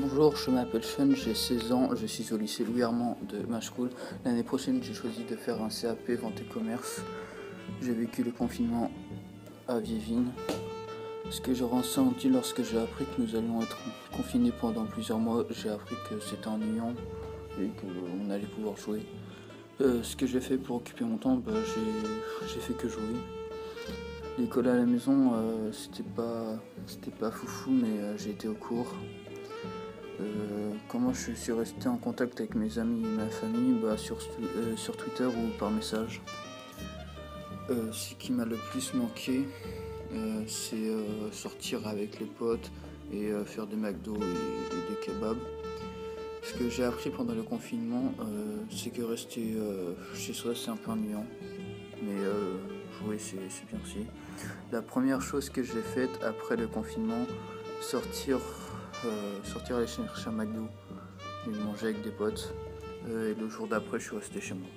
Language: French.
Bonjour, je m'appelle Sean, j'ai 16 ans, je suis au lycée Louis Armand de Machecoul. L'année prochaine, j'ai choisi de faire un CAP Vente et Commerce. J'ai vécu le confinement à Vievine. Ce que j'ai ressenti lorsque j'ai appris que nous allions être confinés pendant plusieurs mois, j'ai appris que c'était ennuyant et qu'on allait pouvoir jouer. Euh, ce que j'ai fait pour occuper mon temps, bah, j'ai fait que jouer. L'école à la maison, euh, c'était pas, foufou, mais euh, j'ai été au cours. Euh, comment je suis resté en contact avec mes amis et ma famille bah, sur, sur Twitter ou par message. ce qui m'a le plus manqué, c'est sortir avec les potes et faire des McDo et, et, des kebabs. Ce que j'ai appris pendant le confinement, c'est que rester chez soi, c'est un peu ennuyant. Mais jouer, c'est bien aussi. La première chose que j'ai faite après le confinement, sortir, euh, sortir aller chercher un McDo et manger avec des potes. Euh, et le jour d'après, je suis resté chez moi.